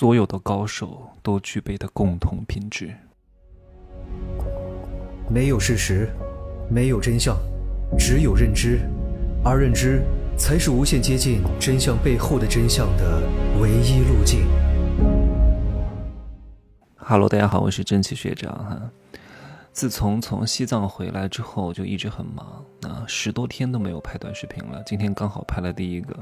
所有的高手都具备的共同品质。没有事实，没有真相，只有认知，而认知才是无限接近真相背后的真相的唯一路径。Hello，大家好，我是真气学长哈。自从从西藏回来之后，就一直很忙，啊，十多天都没有拍短视频了。今天刚好拍了第一个。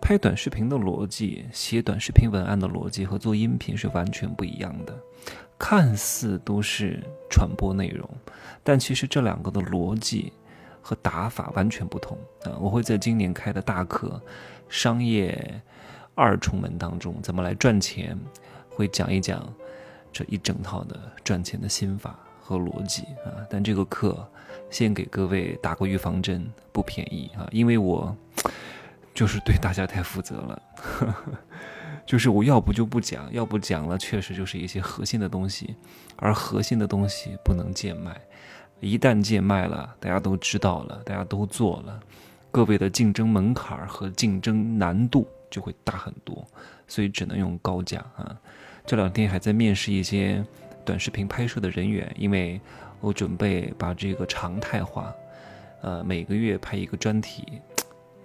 拍短视频的逻辑，写短视频文案的逻辑和做音频是完全不一样的。看似都是传播内容，但其实这两个的逻辑和打法完全不同啊！我会在今年开的大课《商业二重门》当中，怎么来赚钱，会讲一讲这一整套的赚钱的心法和逻辑啊！但这个课先给各位打个预防针，不便宜啊，因为我。就是对大家太负责了，就是我要不就不讲，要不讲了，确实就是一些核心的东西，而核心的东西不能贱卖，一旦贱卖了，大家都知道了，大家都做了，各位的竞争门槛和竞争难度就会大很多，所以只能用高价啊。这两天还在面试一些短视频拍摄的人员，因为我准备把这个常态化，呃，每个月拍一个专题。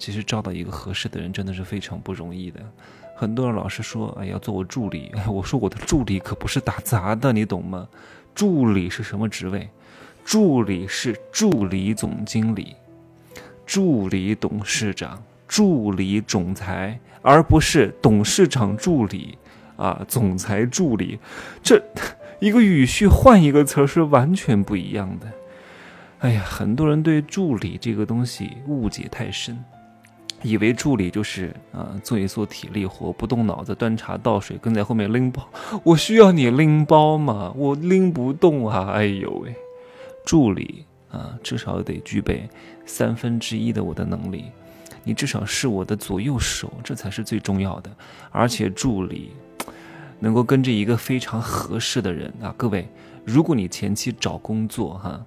其实招到一个合适的人真的是非常不容易的。很多人老是说，哎，要做我助理。我说我的助理可不是打杂的，你懂吗？助理是什么职位？助理是助理总经理、助理董事长、助理总裁，而不是董事长助理啊，总裁助理。这一个语序换一个词是完全不一样的。哎呀，很多人对助理这个东西误解太深。以为助理就是啊，做一做体力活，不动脑子，端茶倒水，跟在后面拎包。我需要你拎包吗？我拎不动啊！哎呦喂，助理啊，至少得具备三分之一的我的能力，你至少是我的左右手，这才是最重要的。而且助理能够跟着一个非常合适的人啊，各位，如果你前期找工作哈。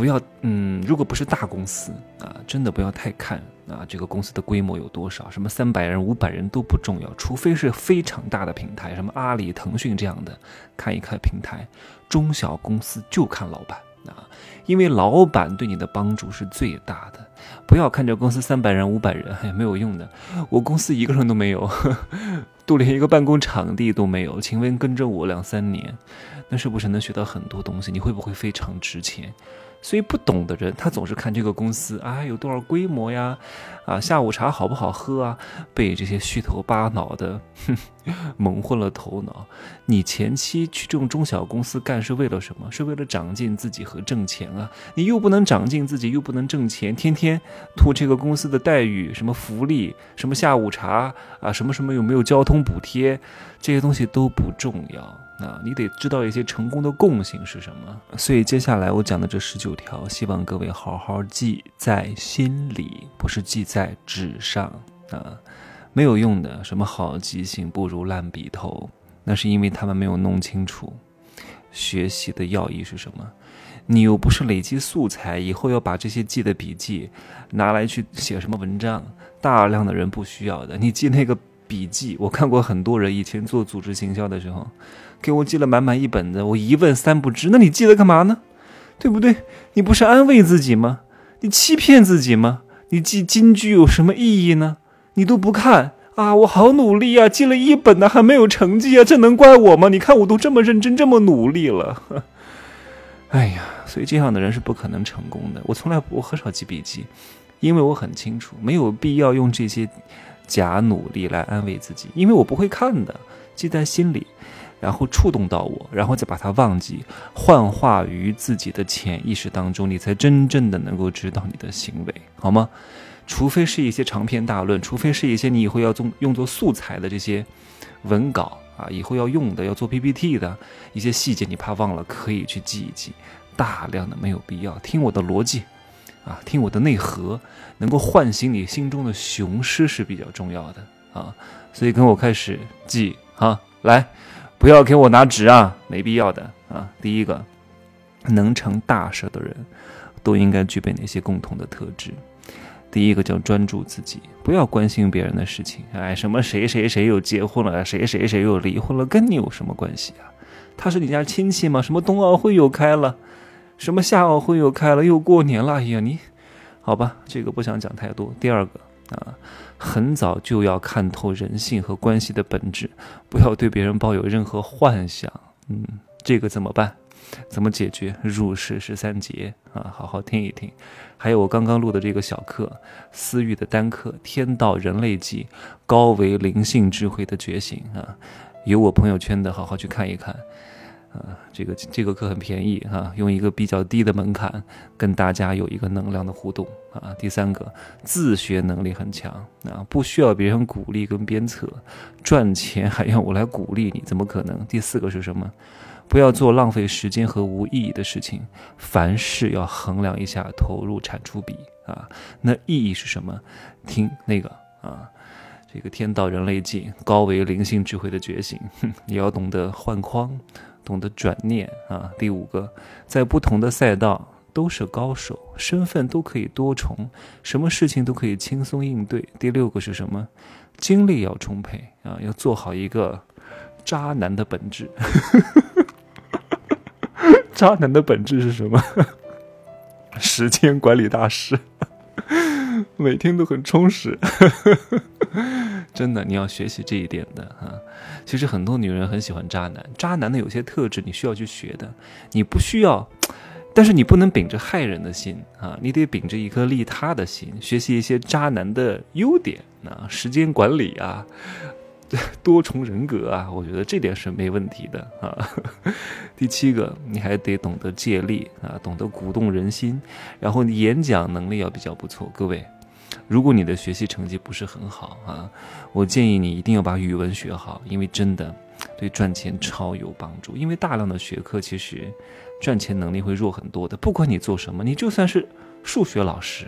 不要，嗯，如果不是大公司啊，真的不要太看啊，这个公司的规模有多少，什么三百人、五百人都不重要，除非是非常大的平台，什么阿里、腾讯这样的，看一看平台。中小公司就看老板啊，因为老板对你的帮助是最大的。不要看这公司三百人、五百人，哎，没有用的。我公司一个人都没有，都连一个办公场地都没有。请问跟着我两三年，那是不是能学到很多东西？你会不会非常值钱？所以不懂的人，他总是看这个公司啊有多少规模呀，啊下午茶好不好喝啊，被这些虚头巴脑的 蒙混了头脑。你前期去这种中小公司干是为了什么？是为了长进自己和挣钱啊？你又不能长进自己，又不能挣钱，天天图这个公司的待遇，什么福利，什么下午茶啊，什么什么有没有交通补贴，这些东西都不重要。啊，你得知道一些成功的共性是什么。所以接下来我讲的这十九条，希望各位好好记在心里，不是记在纸上啊，没有用的。什么好记性不如烂笔头，那是因为他们没有弄清楚学习的要义是什么。你又不是累积素材，以后要把这些记的笔记拿来去写什么文章，大量的人不需要的。你记那个笔记，我看过很多人以前做组织行销的时候。给我记了满满一本子，我一问三不知。那你记得干嘛呢？对不对？你不是安慰自己吗？你欺骗自己吗？你记金句有什么意义呢？你都不看啊！我好努力啊，记了一本呢，还没有成绩啊，这能怪我吗？你看我都这么认真，这么努力了。哎呀，所以这样的人是不可能成功的。我从来我很少记笔记，因为我很清楚，没有必要用这些假努力来安慰自己，因为我不会看的，记在心里。然后触动到我，然后再把它忘记，幻化于自己的潜意识当中，你才真正的能够知道你的行为，好吗？除非是一些长篇大论，除非是一些你以后要做用作素材的这些文稿啊，以后要用的要做 PPT 的一些细节，你怕忘了，可以去记一记。大量的没有必要，听我的逻辑啊，听我的内核，能够唤醒你心中的雄狮是比较重要的啊。所以跟我开始记啊，来。不要给我拿纸啊，没必要的啊。第一个，能成大事的人，都应该具备哪些共同的特质？第一个叫专注自己，不要关心别人的事情。哎，什么谁谁谁又结婚了，谁谁谁又离婚了，跟你有什么关系啊？他是你家亲戚吗？什么冬奥会又开了，什么夏奥会又开了，又过年了。哎呀，你好吧，这个不想讲太多。第二个啊，很早就要看透人性和关系的本质，不要对别人抱有任何幻想。嗯，这个怎么办？怎么解决入世十三劫啊？好好听一听。还有我刚刚录的这个小课，私域的单课《天道人类级》，高维灵性智慧的觉醒啊，有我朋友圈的，好好去看一看。啊，这个这个课很便宜哈，用一个比较低的门槛跟大家有一个能量的互动啊。第三个，自学能力很强啊，不需要别人鼓励跟鞭策，赚钱还要我来鼓励你，怎么可能？第四个是什么？不要做浪费时间和无意义的事情，凡事要衡量一下投入产出比啊。那意义是什么？听那个啊，这个天道人类记，高维灵性智慧的觉醒，你要懂得换框，懂得转念啊。第五个，在不同的赛道都是高手，身份都可以多重，什么事情都可以轻松应对。第六个是什么？精力要充沛啊，要做好一个渣男的本质。渣男的本质是什么？时间管理大师，每天都很充实。真的，你要学习这一点的啊。其实很多女人很喜欢渣男，渣男的有些特质你需要去学的。你不需要，但是你不能秉着害人的心啊，你得秉着一颗利他的心，学习一些渣男的优点啊，时间管理啊。多重人格啊，我觉得这点是没问题的啊。第七个，你还得懂得借力啊，懂得鼓动人心，然后你演讲能力要比较不错。各位，如果你的学习成绩不是很好啊，我建议你一定要把语文学好，因为真的对赚钱超有帮助。因为大量的学科其实赚钱能力会弱很多的。不管你做什么，你就算是数学老师，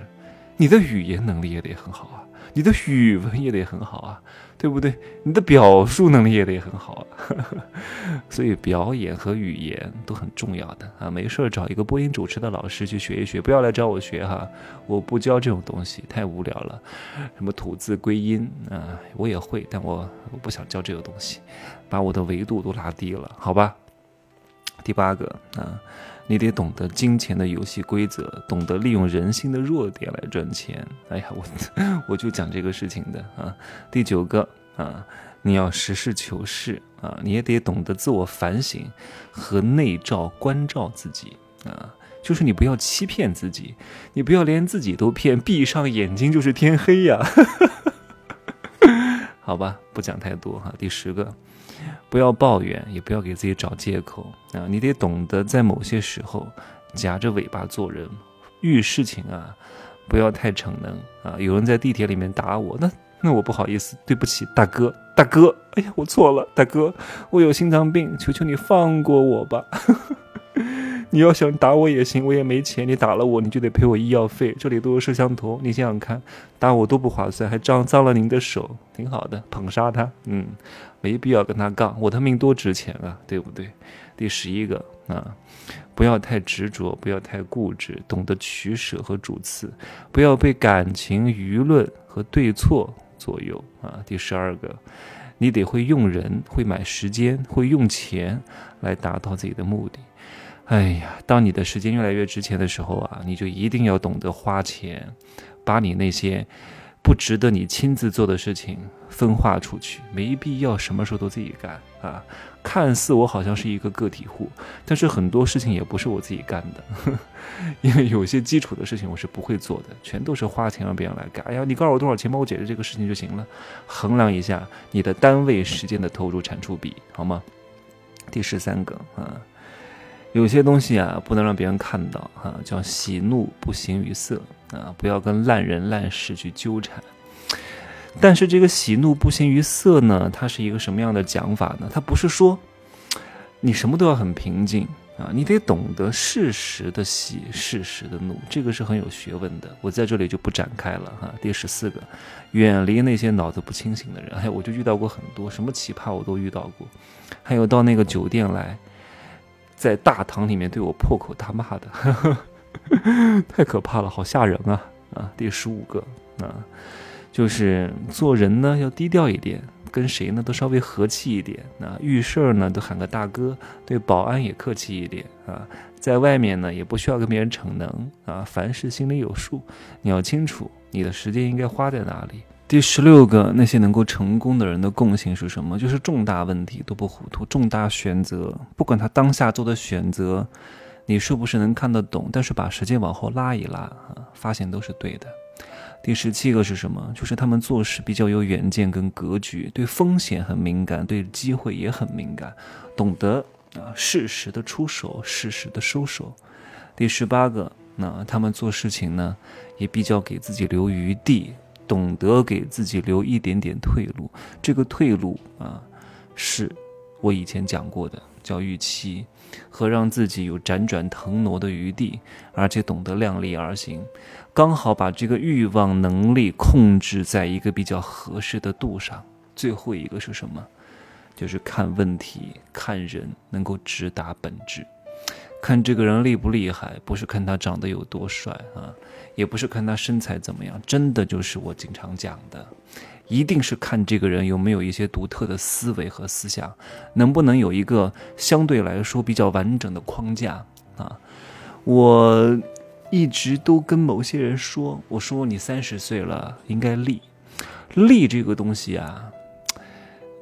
你的语言能力也得很好啊，你的语文也得很好啊。对不对？你的表述能力也得很好啊，所以表演和语言都很重要的啊！没事找一个播音主持的老师去学一学，不要来找我学哈，我不教这种东西，太无聊了。什么吐字归音啊，我也会，但我我不想教这个东西，把我的维度都拉低了，好吧？第八个啊。你得懂得金钱的游戏规则，懂得利用人心的弱点来赚钱。哎呀，我 我就讲这个事情的啊。第九个啊，你要实事求是啊，你也得懂得自我反省和内照关照自己啊。就是你不要欺骗自己，你不要连自己都骗，闭上眼睛就是天黑呀。好吧，不讲太多哈。第十个。不要抱怨，也不要给自己找借口啊！你得懂得在某些时候夹着尾巴做人，遇事情啊，不要太逞能啊！有人在地铁里面打我，那那我不好意思，对不起，大哥，大哥，哎呀，我错了，大哥，我有心脏病，求求你放过我吧。你要想打我也行，我也没钱。你打了我，你就得赔我医药费。这里都有摄像头，你想想看，打我多不划算，还脏脏了您的手，挺好的，捧杀他。嗯，没必要跟他杠，我的命多值钱啊，对不对？第十一个啊，不要太执着，不要太固执，懂得取舍和主次，不要被感情、舆论和对错左右啊。第十二个，你得会用人，会买时间，会用钱来达到自己的目的。哎呀，当你的时间越来越值钱的时候啊，你就一定要懂得花钱，把你那些不值得你亲自做的事情分化出去，没必要什么时候都自己干啊。看似我好像是一个个体户，但是很多事情也不是我自己干的，因为有些基础的事情我是不会做的，全都是花钱让别人来干。哎呀，你告诉我多少钱，帮我解决这个事情就行了。衡量一下你的单位时间的投入产出比，好吗？第十三个啊。有些东西啊，不能让别人看到哈，叫喜怒不形于色啊，不要跟烂人烂事去纠缠。但是这个喜怒不形于色呢，它是一个什么样的讲法呢？它不是说你什么都要很平静啊，你得懂得适时的喜，适时的怒，这个是很有学问的。我在这里就不展开了哈。第十四个，远离那些脑子不清醒的人。哎，我就遇到过很多什么奇葩，我都遇到过。还有到那个酒店来。在大堂里面对我破口大骂的，太可怕了，好吓人啊！啊，第十五个啊，就是做人呢要低调一点，跟谁呢都稍微和气一点。那遇事儿呢都喊个大哥，对保安也客气一点啊。在外面呢也不需要跟别人逞能啊，凡事心里有数，你要清楚你的时间应该花在哪里。第十六个，那些能够成功的人的共性是什么？就是重大问题都不糊涂，重大选择，不管他当下做的选择，你是不是能看得懂，但是把时间往后拉一拉啊，发现都是对的。第十七个是什么？就是他们做事比较有远见跟格局，对风险很敏感，对机会也很敏感，懂得啊适时的出手，适时的收手。第十八个，那他们做事情呢，也比较给自己留余地。懂得给自己留一点点退路，这个退路啊，是我以前讲过的，叫预期和让自己有辗转腾挪的余地，而且懂得量力而行，刚好把这个欲望能力控制在一个比较合适的度上。最后一个是什么？就是看问题、看人，能够直达本质。看这个人厉不厉害，不是看他长得有多帅啊，也不是看他身材怎么样，真的就是我经常讲的，一定是看这个人有没有一些独特的思维和思想，能不能有一个相对来说比较完整的框架啊。我一直都跟某些人说，我说你三十岁了，应该立，立这个东西啊。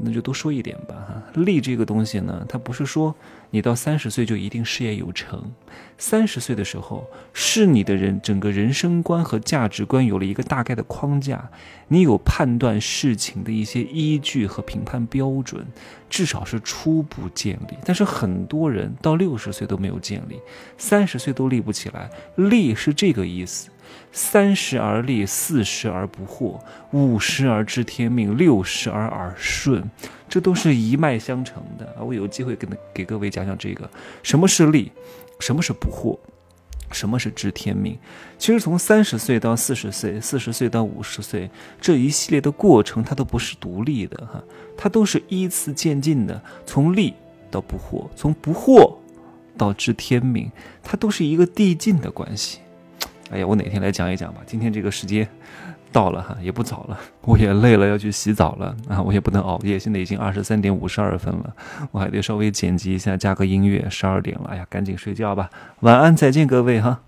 那就多说一点吧，哈，利这个东西呢，它不是说你到三十岁就一定事业有成，三十岁的时候是你的人整个人生观和价值观有了一个大概的框架，你有判断事情的一些依据和评判标准，至少是初步建立。但是很多人到六十岁都没有建立，三十岁都立不起来，立是这个意思。三十而立，四十而不惑，五十而知天命，六十而耳顺，这都是一脉相承的啊！我有机会跟给各位讲讲这个，什么是立，什么是不惑，什么是知天命。其实从三十岁到四十岁，四十岁到五十岁这一系列的过程，它都不是独立的哈，它都是依次渐进的，从立到不惑，从不惑到知天命，它都是一个递进的关系。哎呀，我哪天来讲一讲吧。今天这个时间到了哈，也不早了，我也累了，要去洗澡了啊！我也不能熬夜，现在已经二十三点五十二分了，我还得稍微剪辑一下，加个音乐。十二点了，哎呀，赶紧睡觉吧，晚安，再见各位哈。